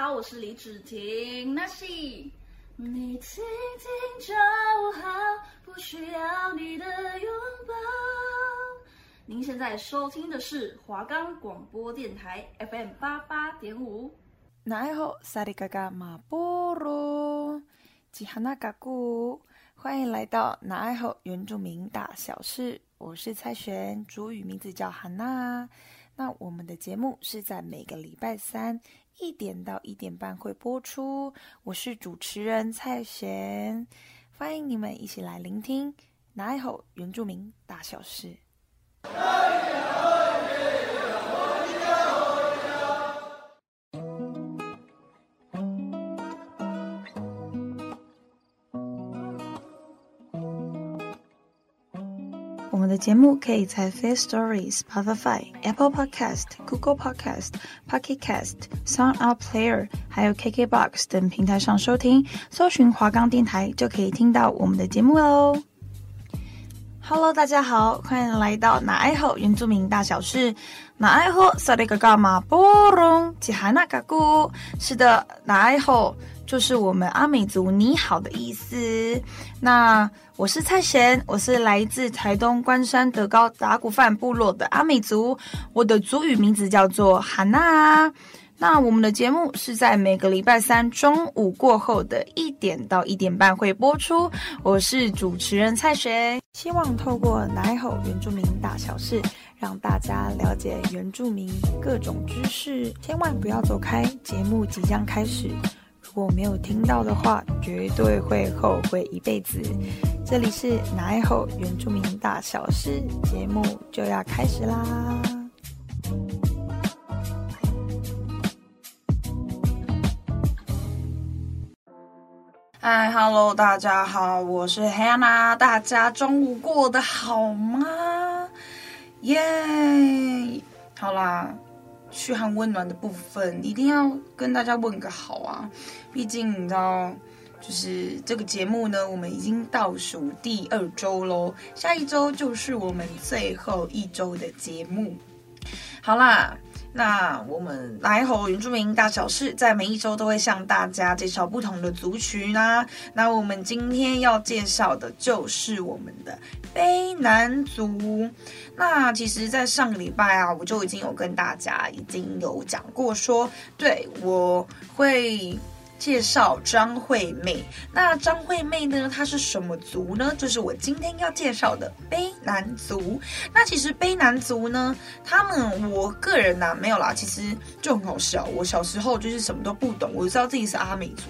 好，我是李芷婷。那是你听听就好，不需要你的拥抱。您现在收听的是华冈广播电台 FM 八八点五。那爱好萨利嘎嘎马波罗吉哈那嘎古，欢迎来到那爱好原住民大小事。我是蔡璇，主语名字叫哈娜。那我们的节目是在每个礼拜三一点到一点半会播出。我是主持人蔡璇，欢迎你们一起来聆听哪一原住民大小事。我们的节目可以在 Fair Stories、Spotify、Apple Podcast、Google Podcast、Pocket Cast、Sound Out Player，还有 KKBox 等平台上收听，搜寻华冈电台就可以听到我们的节目喽。Hello，大家好，欢迎来到那爱好原住民大小事。那爱好萨里嘎嘎马波隆吉哈纳嘎古，是的，那爱好。就是我们阿美族“你好”的意思。那我是蔡贤，我是来自台东关山德高达古范部落的阿美族，我的族语名字叫做哈娜。那我们的节目是在每个礼拜三中午过后的一点到一点半会播出。我是主持人蔡璇，希望透过奶吼原住民大小事，让大家了解原住民各种知识。千万不要走开，节目即将开始。如果没有听到的话，绝对会后悔一辈子。这里是奶吼原住民大小事节目，就要开始啦！嗨哈喽，大家好，我是 Hannah，大家中午过得好吗？耶、好啦。嘘寒问暖的部分，一定要跟大家问个好啊！毕竟你知道，就是这个节目呢，我们已经倒数第二周喽，下一周就是我们最后一周的节目。好啦。那我们那爱好原住民大小事，在每一周都会向大家介绍不同的族群啦。那我们今天要介绍的就是我们的卑南族。那其实，在上个礼拜啊，我就已经有跟大家已经有讲过说，说对我会。介绍张惠妹，那张惠妹呢？她是什么族呢？就是我今天要介绍的卑南族。那其实卑南族呢，他们我个人呐、啊、没有啦，其实就很好笑。我小时候就是什么都不懂，我就知道自己是阿美族，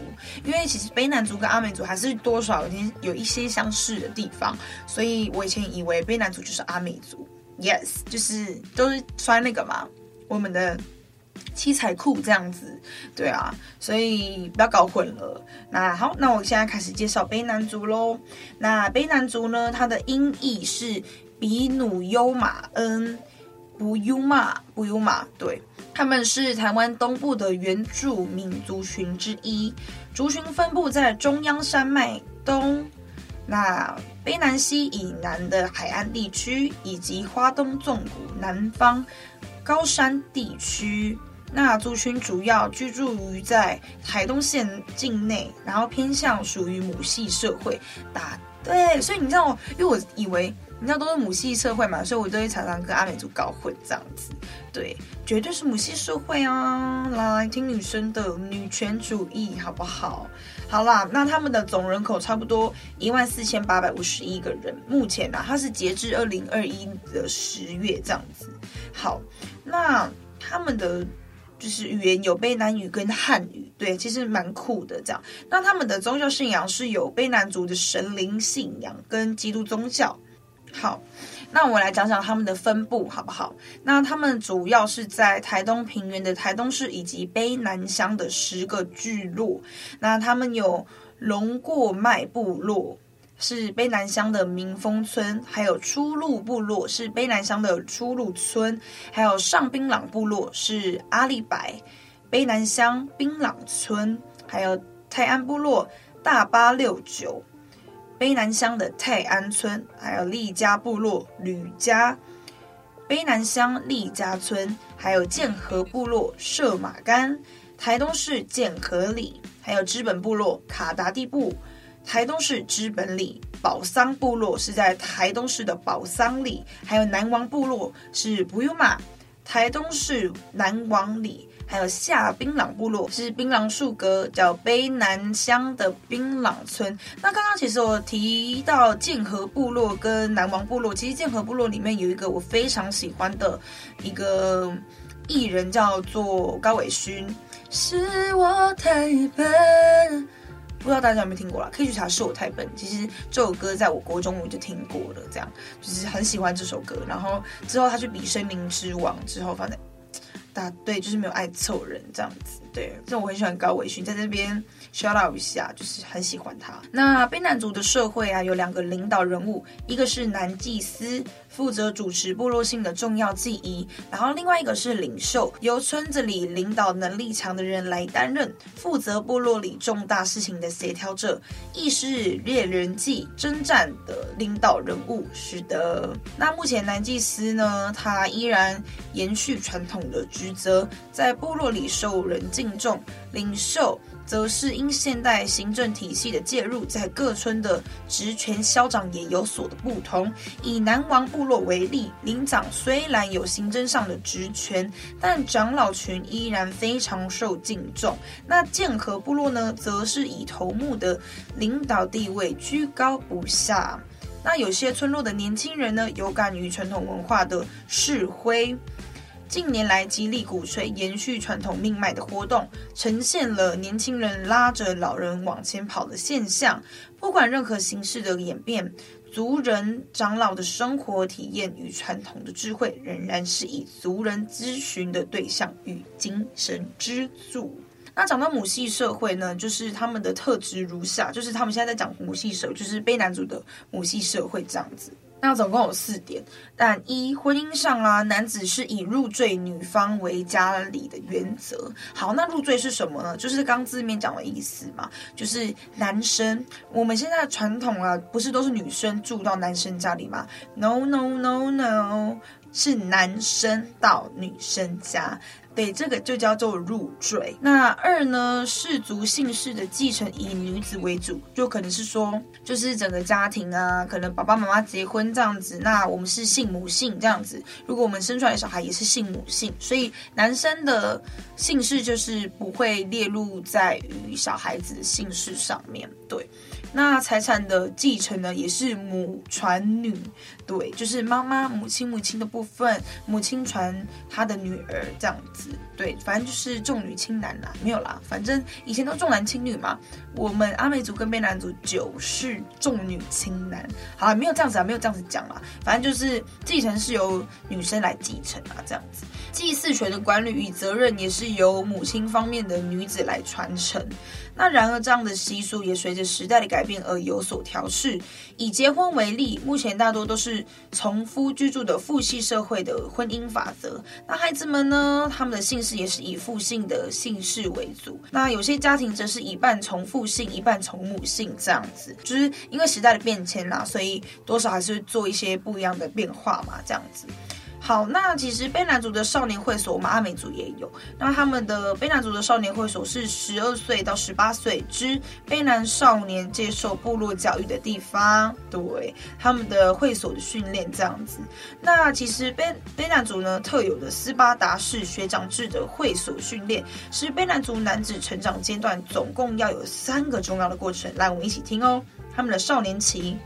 因为其实卑南族跟阿美族还是多少有些有一些相似的地方，所以我以前以为卑南族就是阿美族。Yes，就是都是穿那个嘛，我们的。七彩裤这样子，对啊，所以不要搞混了。那好，那我现在开始介绍卑南族喽。那卑南族呢，它的音译是比努优马恩不优马不优马，对，他们是台湾东部的原住民族群之一，族群分布在中央山脉东、那卑南溪以南的海岸地区，以及花东纵谷南方高山地区。那族群主要居住于在台东县境内，然后偏向属于母系社会。答对，所以你知道，因为我以为你知道都是母系社会嘛，所以我都会常常跟阿美族搞混这样子。对，绝对是母系社会啊！来听女生的女权主义好不好？好啦，那他们的总人口差不多一万四千八百五十一个人。目前呢、啊，它是截至二零二一的十月这样子。好，那他们的。就是语言有卑南语跟汉语，对，其实蛮酷的。这样，那他们的宗教信仰是有卑南族的神灵信仰跟基督宗教。好，那我来讲讲他们的分布好不好？那他们主要是在台东平原的台东市以及卑南乡的十个聚落。那他们有龙过麦部落。是卑南乡的民丰村，还有初鹿部落是卑南乡的初鹿村，还有上槟榔部落是阿里白，卑南乡槟榔村，还有泰安部落大八六九，卑南乡的泰安村，还有利家部落吕家，卑南乡利家村，还有建和部落社马干。台东市剑河里，还有知本部落卡达地部。台东市知本里宝桑部落是在台东市的宝桑里，还有南王部落是普悠玛。台东市南王里，还有下槟榔部落是槟榔树格，叫卑南乡的槟榔村。那刚刚其实我提到剑河部落跟南王部落，其实剑河部落里面有一个我非常喜欢的一个艺人，叫做高伟勋。是我太笨。不知道大家有没有听过啦？可以去查。是我太笨。其实这首歌在我国中我就听过了，这样就是很喜欢这首歌。然后之后他去比森林之王之后，发现大对就是没有爱凑人这样子。对，这我很喜欢高伟勋，在这边 shout out 一下，就是很喜欢他。那卑南族的社会啊，有两个领导人物，一个是男祭司。负责主持部落性的重要祭仪，然后另外一个是领袖，由村子里领导能力强的人来担任，负责部落里重大事情的协调者，亦是猎人祭征战的领导人物。是的，那目前男祭司呢，他依然延续传统的职责，在部落里受人敬重。领袖。则是因现代行政体系的介入，在各村的职权消长也有所的不同。以南王部落为例，领长虽然有行政上的职权，但长老群依然非常受敬重。那剑河部落呢，则是以头目的领导地位居高不下。那有些村落的年轻人呢，有感于传统文化的式徽。近年来极力鼓吹延续传统命脉的活动，呈现了年轻人拉着老人往前跑的现象。不管任何形式的演变，族人长老的生活体验与传统的智慧，仍然是以族人咨询的对象与精神支柱。那讲到母系社会呢，就是他们的特质如下，就是他们现在在讲母系社，就是卑南族的母系社会这样子。那总共有四点，但一婚姻上啊，男子是以入赘女方为家里的原则。好，那入赘是什么呢？就是刚字面讲的意思嘛，就是男生。我们现在传统啊，不是都是女生住到男生家里吗？No no no no，是男生到女生家。对，这个就叫做入赘。那二呢，氏族姓氏的继承以女子为主，就可能是说，就是整个家庭啊，可能爸爸妈妈结婚这样子，那我们是姓母姓这样子。如果我们生出来的小孩也是姓母姓，所以男生的姓氏就是不会列入在于小孩子的姓氏上面。对。那财产的继承呢，也是母传女，对，就是妈妈母亲母亲的部分，母亲传她的女儿这样子，对，反正就是重女轻男啦，没有啦，反正以前都重男轻女嘛，我们阿美族跟卑南族就是重女轻男，好啦，没有这样子啊，没有这样子讲啦，反正就是继承是由女生来继承啊，这样子，祭祀权的管理与责任也是由母亲方面的女子来传承。那然而，这样的习俗也随着时代的改变而有所调适。以结婚为例，目前大多都是从夫居住的父系社会的婚姻法则。那孩子们呢，他们的姓氏也是以父姓的姓氏为主。那有些家庭则是一半从父姓，一半从母姓这样子。就是因为时代的变迁啦，所以多少还是做一些不一样的变化嘛，这样子。好，那其实卑南族的少年会所，我们阿美族也有。那他们的卑南族的少年会所是十二岁到十八岁之卑南少年接受部落教育的地方，对他们的会所的训练这样子。那其实卑卑南族呢特有的斯巴达式学长制的会所训练，是卑南族男子成长阶段总共要有三个重要的过程。来，我们一起听哦，他们的少年期。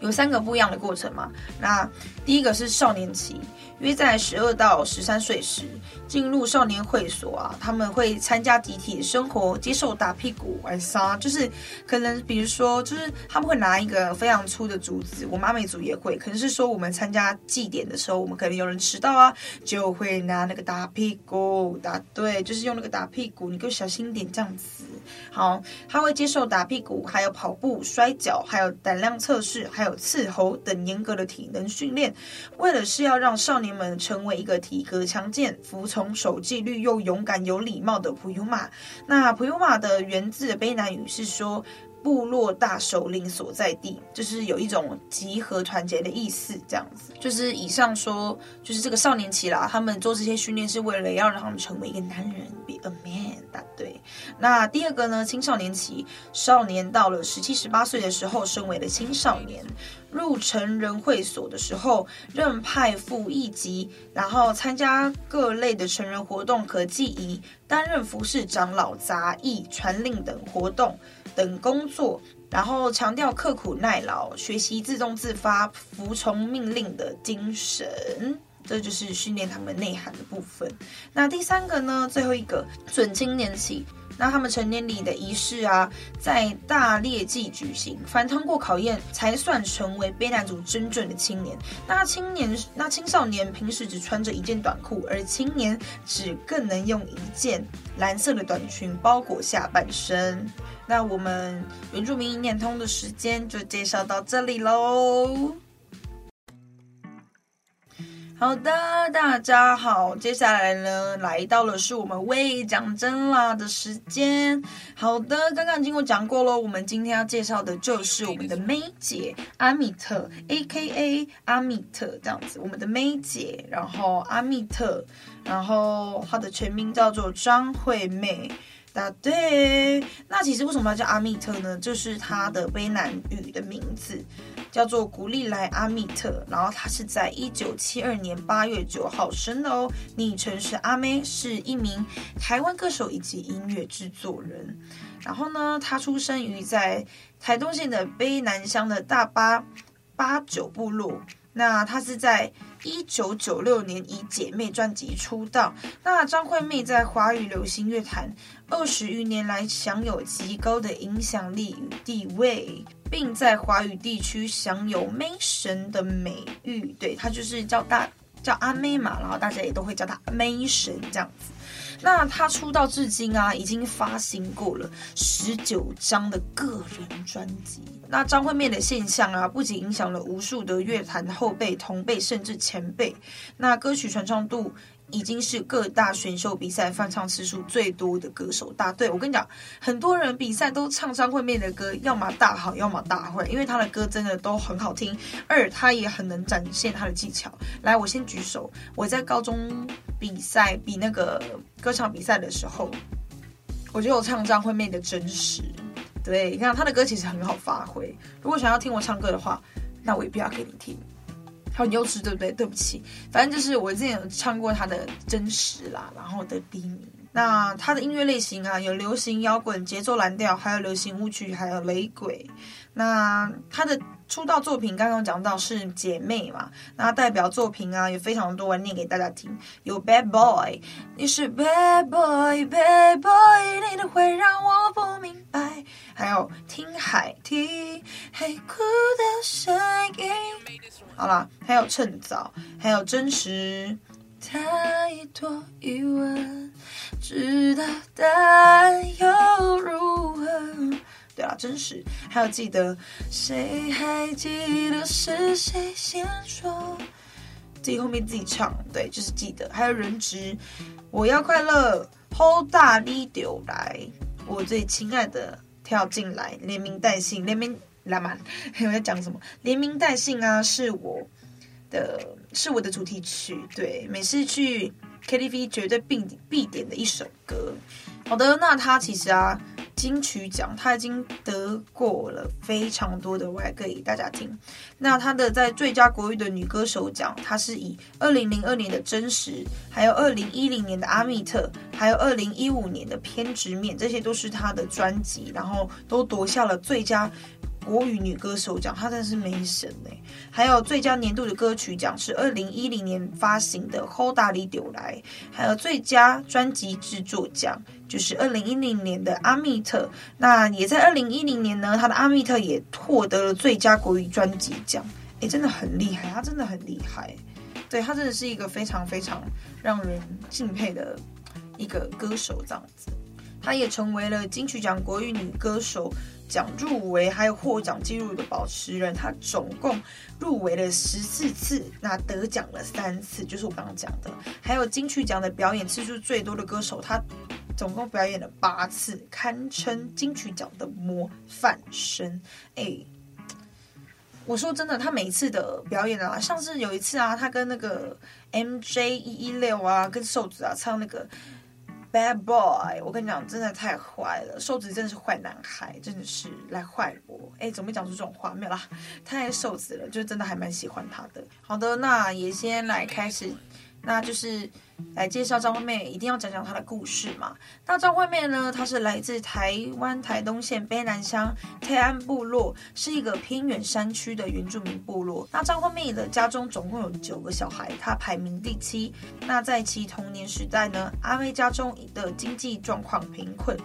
有三个不一样的过程嘛？那第一个是少年期，约在十二到十三岁时进入少年会所啊，他们会参加集体生活，接受打屁股玩沙，就是可能比如说，就是他们会拿一个非常粗的竹子，我们阿美族也会，可能是说我们参加祭典的时候，我们可能有人迟到啊，就会拿那个打屁股打，对，就是用那个打屁股，你给我小心点这样子。好，他会接受打屁股，还有跑步、摔跤，还有胆量测试，还有伺候等严格的体能训练，为了是要让少年们成为一个体格强健、服从、守纪律又勇敢有礼貌的普悠玛。那普悠玛的源自的卑南语是说部落大首领所在地，就是有一种集合团结的意思。这样子，就是以上说，就是这个少年期啦，他们做这些训练是为了要让他们成为一个男人，be a man 对。那第二个呢，青少年期，少年到了十七、十八岁的时候，升为了青少年。入成人会所的时候，任派副一级，然后参加各类的成人活动，可记仪，担任服侍长老、杂役、传令等活动等工作，然后强调刻苦耐劳，学习自动自发、服从命令的精神。这就是训练他们内涵的部分。那第三个呢，最后一个准青年期。那他们成年礼的仪式啊，在大列祭举行，凡通过考验才算成为卑南族真正的青年。那青年，那青少年平时只穿着一件短裤，而青年只更能用一件蓝色的短裙包裹下半身。那我们原住民一念通的时间就介绍到这里喽。好的，大家好，接下来呢，来到了是我们喂讲真啦的时间。好的，刚刚已经有讲过喽，我们今天要介绍的就是我们的妹姐阿密特，A.K.A. 阿密特这样子，我们的妹姐，然后阿密特，然后她的全名叫做张惠妹。答对，那其实为什么要叫阿密特呢？就是他的卑南语的名字。叫做古利莱阿密特，然后他是在一九七二年八月九号生的哦，昵称是阿妹，是一名台湾歌手以及音乐制作人。然后呢，他出生于在台东县的卑南乡的大八八九部落。那她是在一九九六年以《姐妹》专辑出道。那张惠妹在华语流行乐坛二十余年来享有极高的影响力与地位。并在华语地区享有“妹神”的美誉，对，她就是叫大叫阿妹嘛，然后大家也都会叫她“妹神”这样子。那他出道至今啊，已经发行过了十九张的个人专辑。那张惠妹的现象啊，不仅影响了无数的乐坛后辈、同辈甚至前辈，那歌曲传唱度。已经是各大选秀比赛翻唱次数最多的歌手。大对，我跟你讲，很多人比赛都唱张惠妹的歌，要么大好，要么大坏，因为她的歌真的都很好听。二，她也很能展现她的技巧。来，我先举手，我在高中比赛比那个歌唱比赛的时候，我觉得我唱这样会变得《真实》。对，你看他的歌其实很好发挥。如果想要听我唱歌的话，那我也不要给你听。很优质，对不对？对不起，反正就是我之前有唱过他的真实啦，然后的低迷。那他的音乐类型啊，有流行摇滚、节奏蓝调，还有流行舞曲，还有雷鬼。那他的出道作品刚刚讲到是姐妹嘛？那代表作品啊有非常多，念给大家听。有 Bad Boy，你是 Bad Boy，Bad Boy，你的会让我不明白。还有听海听海哭的声音。好啦，还有趁早，还有真实。太多疑问，知道答案又？真实。还有记得，谁还记得是谁先说？自己后面自己唱，对，就是记得。还有人质，我要快乐，Hold 大力丢来，我最亲爱的跳进来，连名带姓，连名。来嘛，我在讲什么？连名带姓啊，是我的，是我的主题曲。对，每次去 KTV 绝对必必点的一首歌。好的，那他其实啊。金曲奖，他已经得过了非常多的，我来给大家听。那他的在最佳国语的女歌手奖，他是以二零零二年的真实，还有二零一零年的阿密特，还有二零一五年的偏执面，这些都是他的专辑，然后都夺下了最佳国语女歌手奖，她真的是没神呢。还有最佳年度的歌曲奖是二零一零年发行的《好大力就来》，还有最佳专辑制作奖。就是二零一零年的阿密特，那也在二零一零年呢，他的阿密特也获得了最佳国语专辑奖，诶，真的很厉害，他真的很厉害，对，他真的是一个非常非常让人敬佩的一个歌手，这样子，他也成为了金曲奖国语女歌手奖入围还有获奖记录的保持人，他总共入围了十四次，那得奖了三次，就是我刚刚讲的，还有金曲奖的表演次数最多的歌手，他。总共表演了八次，堪称金曲奖的模范生。哎，我说真的，他每一次的表演啊，像是有一次啊，他跟那个 MJ 一一六啊，跟瘦子啊唱那个 bad boy，我跟你讲，真的太坏了，瘦子真的是坏男孩，真的是来坏我。哎，怎么没讲出这种话？没有啦，太瘦子了，就真的还蛮喜欢他的。好的，那也先来开始，那就是。来介绍张惠妹，一定要讲讲她的故事嘛。那张惠妹呢，她是来自台湾台东县卑南乡泰安部落，是一个偏远山区的原住民部落。那张惠妹的家中总共有九个小孩，她排名第七。那在其童年时代呢，阿妹家中的经济状况贫困，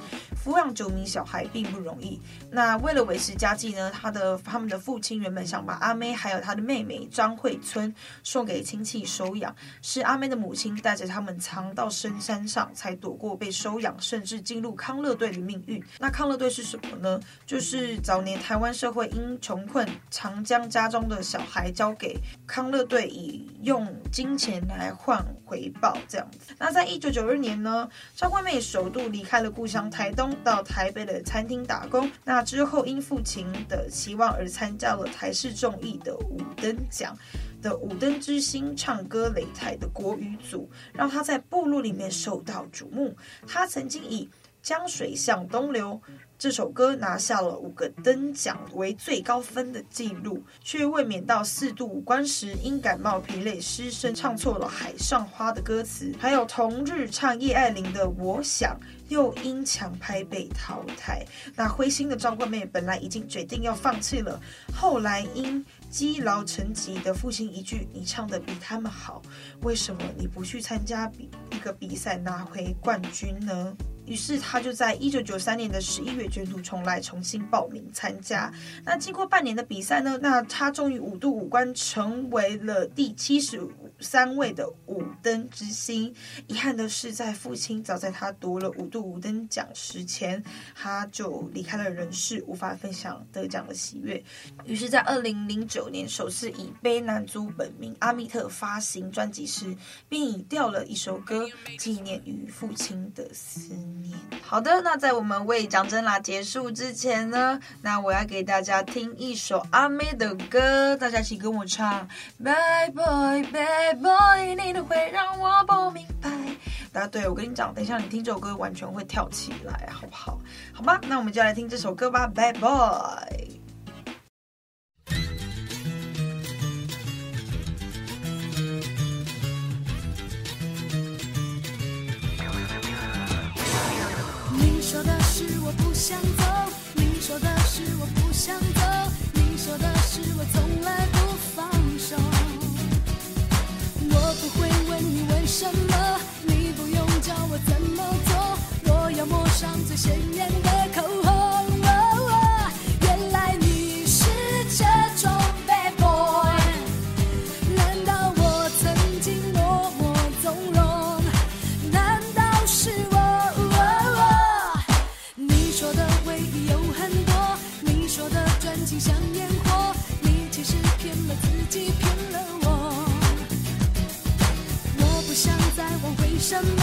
抚养九名小孩并不容易。那为了维持家计呢，她的他们的父亲原本想把阿妹还有她的妹妹张惠村送给亲戚收养，是阿妹的母亲带着他们藏到深山上，才躲过被收养，甚至进入康乐队的命运。那康乐队是什么呢？就是早年台湾社会因穷困，常将家中的小孩交给康乐队，以用金钱来换回报。这样子。那在一九九二年呢，张惠妹首度离开了故乡台东，到台北的餐厅打工。那之后因父亲的期望而参加了台视综艺的五等奖。的五灯之星唱歌擂台的国语组，让他在部落里面受到瞩目。他曾经以《江水向东流》这首歌拿下了五个灯奖为最高分的记录，却未免到四度五关时因感冒疲累失声，唱错了《海上花》的歌词。还有同日唱叶爱玲的《我想》，又因抢拍被淘汰。那灰心的张惠妹本来已经决定要放弃了，后来因积劳成疾的父亲一句“你唱的比他们好，为什么你不去参加比一个比赛拿回冠军呢？”于是他就在一九九三年的十一月卷土重来，重新报名参加。那经过半年的比赛呢，那他终于五度五关，成为了第七十三位的五灯之星。遗憾的是，在父亲早在他夺了五度五灯奖时前，他就离开了人世，无法分享得奖的喜悦。于是，在二零零九年，首次以卑南族本名阿密特发行专辑时，并以调了一首歌纪念与父亲的思。好的，那在我们为讲真啦结束之前呢，那我要给大家听一首阿妹的歌，大家一起跟我唱。Bad boy, bad boy，你的会让我不明白。大家对我跟你讲，等一下你听这首歌完全会跳起来，好不好？好吧，那我们就来听这首歌吧，Bad boy。想走，你说的是我不想走，你说的是我从来不放手。我不会问你为什么，你不用教我怎么做，我要抹上最鲜艳的口红。什么？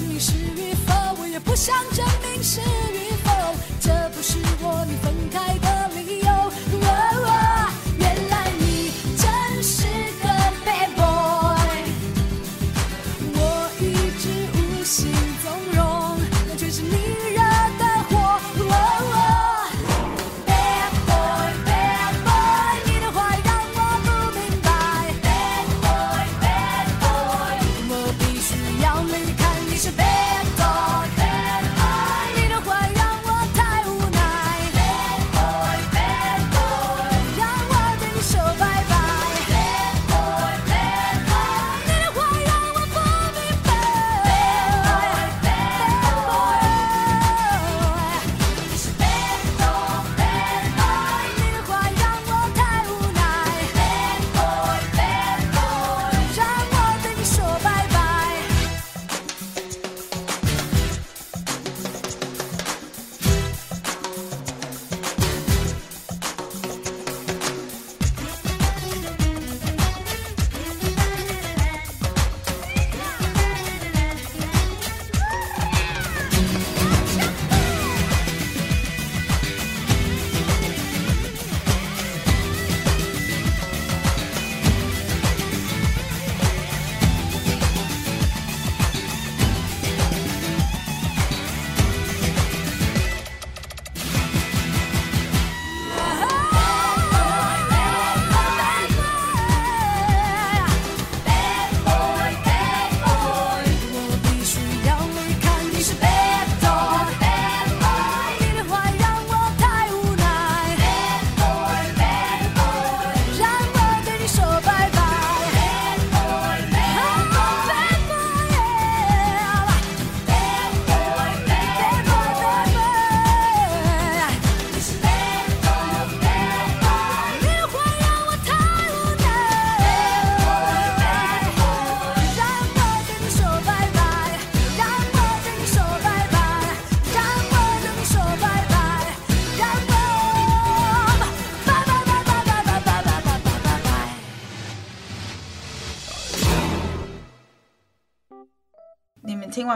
证明是与否，我也不想证明是与否。这不是我，你分开的。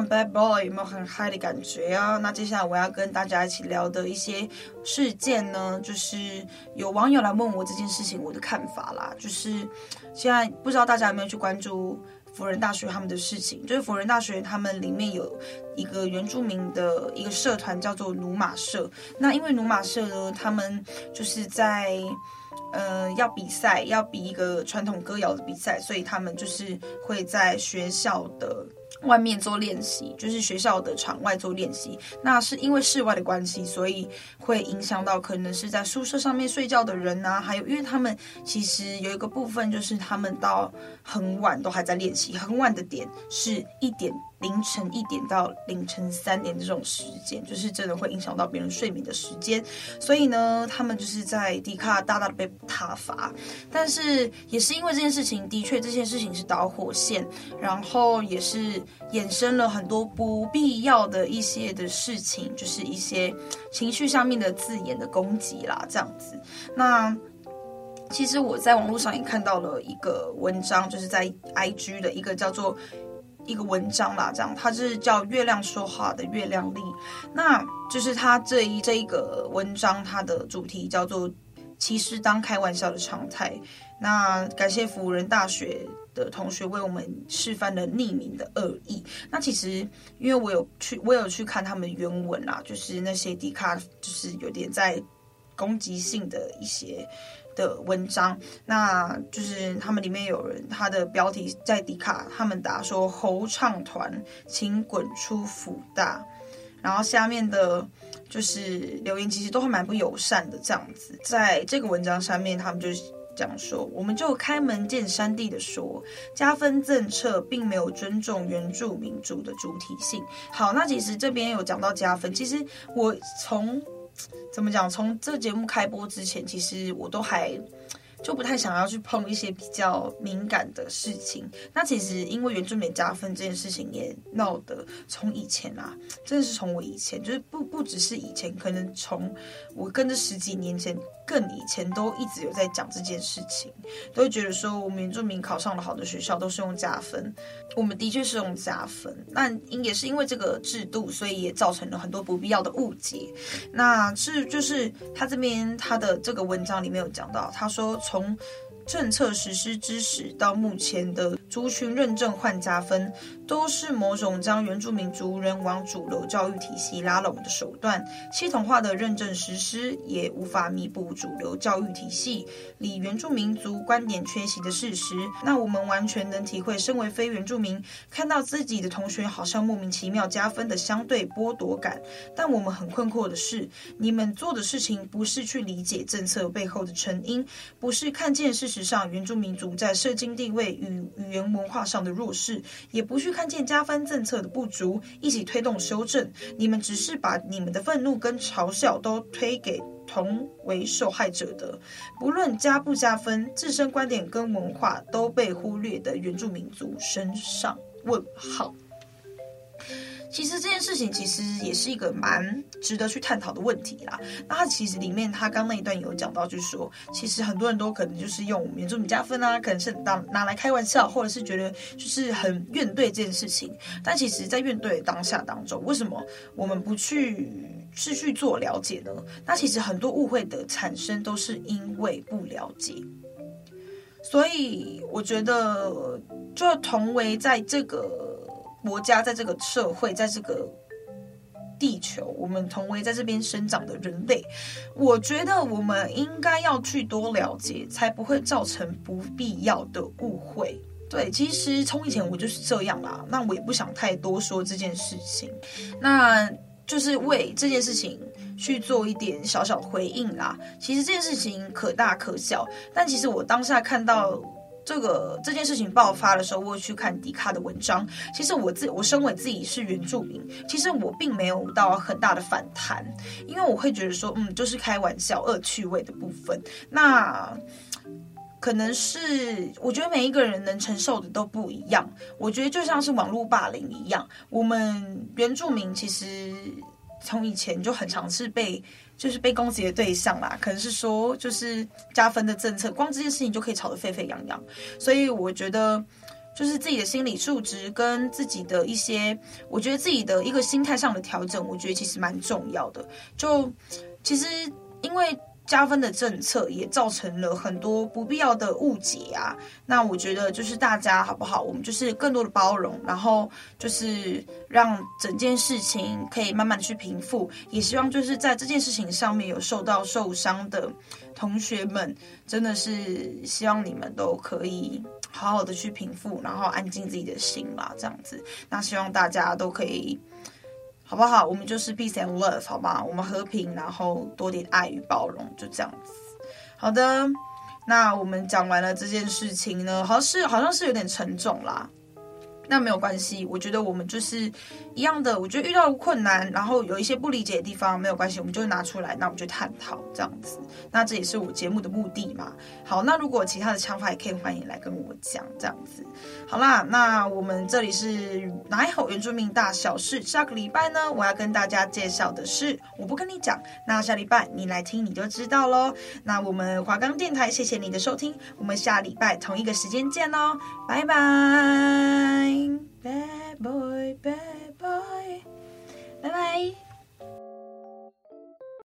Bad Boy 有没有很嗨的感觉啊？那接下来我要跟大家一起聊的一些事件呢，就是有网友来问我这件事情我的看法啦。就是现在不知道大家有没有去关注辅仁大学他们的事情？就是辅仁大学他们里面有一个原住民的一个社团叫做努马社。那因为努马社呢，他们就是在。呃，要比赛，要比一个传统歌谣的比赛，所以他们就是会在学校的外面做练习，就是学校的场外做练习。那是因为室外的关系，所以会影响到可能是在宿舍上面睡觉的人啊，还有因为他们其实有一个部分就是他们到很晚都还在练习，很晚的点是一点。凌晨一点到凌晨三点这种时间，就是真的会影响到别人睡眠的时间，所以呢，他们就是在迪卡大大的被挞伐。但是也是因为这件事情，的确这件事情是导火线，然后也是衍生了很多不必要的一些的事情，就是一些情绪上面的字眼的攻击啦，这样子。那其实我在网络上也看到了一个文章，就是在 IG 的一个叫做。一个文章啦，这样，它是叫《月亮说话的月亮历》，那就是它这一这一个文章，它的主题叫做“其实当开玩笑的常态”。那感谢辅仁大学的同学为我们示范了匿名的恶意。那其实因为我有去，我有去看他们原文啦，就是那些迪卡，就是有点在攻击性的一些。的文章，那就是他们里面有人，他的标题在迪卡，他们打说猴唱团，请滚出辅大，然后下面的就是留言，其实都还蛮不友善的这样子。在这个文章上面，他们就讲说，我们就开门见山地的说，加分政策并没有尊重原住民族的主体性。好，那其实这边有讲到加分，其实我从。怎么讲？从这节目开播之前，其实我都还就不太想要去碰一些比较敏感的事情。那其实因为原住民加分这件事情也闹得从以前啊，真的是从我以前，就是不不只是以前，可能从我跟着十几年前。更以前都一直有在讲这件事情，都会觉得说我们原住民考上了好的学校都是用加分，我们的确是用加分，那也是因为这个制度，所以也造成了很多不必要的误解。那是就是他这边他的这个文章里面有讲到，他说从。政策实施之时到目前的族群认证换加分，都是某种将原住民族人往主流教育体系拉拢的手段。系统化的认证实施也无法弥补主流教育体系里原住民族观点缺席的事实。那我们完全能体会，身为非原住民，看到自己的同学好像莫名其妙加分的相对剥夺感。但我们很困惑的是，你们做的事情不是去理解政策背后的成因，不是看见事实。上，原住民族在社经地位与语言文化上的弱势，也不去看见加分政策的不足，一起推动修正。你们只是把你们的愤怒跟嘲笑都推给同为受害者的，不论加不加分，自身观点跟文化都被忽略的原住民族身上。问号。其实这件事情其实也是一个蛮值得去探讨的问题啦。那他其实里面他刚那一段有讲到，就是说，其实很多人都可能就是用原住民加分啊，可能是当拿来开玩笑，或者是觉得就是很怨怼这件事情。但其实，在怨怼当下当中，为什么我们不去是去做了解呢？那其实很多误会的产生都是因为不了解。所以我觉得，就同为在这个。国家在这个社会，在这个地球，我们同为在这边生长的人类，我觉得我们应该要去多了解，才不会造成不必要的误会。对，其实从以前我就是这样啦，那我也不想太多说这件事情，那就是为这件事情去做一点小小回应啦。其实这件事情可大可小，但其实我当下看到。这个这件事情爆发的时候，我去看迪卡的文章。其实我自我身为自己是原住民，其实我并没有到很大的反弹，因为我会觉得说，嗯，就是开玩笑、恶趣味的部分。那可能是我觉得每一个人能承受的都不一样。我觉得就像是网络霸凌一样，我们原住民其实从以前就很常是被。就是被攻击的对象啦，可能是说就是加分的政策，光这件事情就可以吵得沸沸扬扬。所以我觉得就是自己的心理素质跟自己的一些，我觉得自己的一个心态上的调整，我觉得其实蛮重要的。就其实因为。加分的政策也造成了很多不必要的误解啊！那我觉得就是大家好不好？我们就是更多的包容，然后就是让整件事情可以慢慢的去平复。也希望就是在这件事情上面有受到受伤的同学们，真的是希望你们都可以好好的去平复，然后安静自己的心吧，这样子。那希望大家都可以。好不好？我们就是 peace and love，好吗？我们和平，然后多点爱与包容，就这样子。好的，那我们讲完了这件事情呢，好像是好像是有点沉重啦。那没有关系，我觉得我们就是一样的。我觉得遇到困难，然后有一些不理解的地方，没有关系，我们就拿出来，那我们就探讨这样子。那这也是我节目的目的嘛。好，那如果其他的想法，也可以欢迎来跟我讲这样子。好啦，那我们这里是哪一口原住民大小事？下个礼拜呢，我要跟大家介绍的是，我不跟你讲，那下礼拜你来听你就知道喽。那我们华冈电台，谢谢你的收听，我们下礼拜同一个时间见喽，拜拜。listening. Bad boy, bad boy. Bye bye.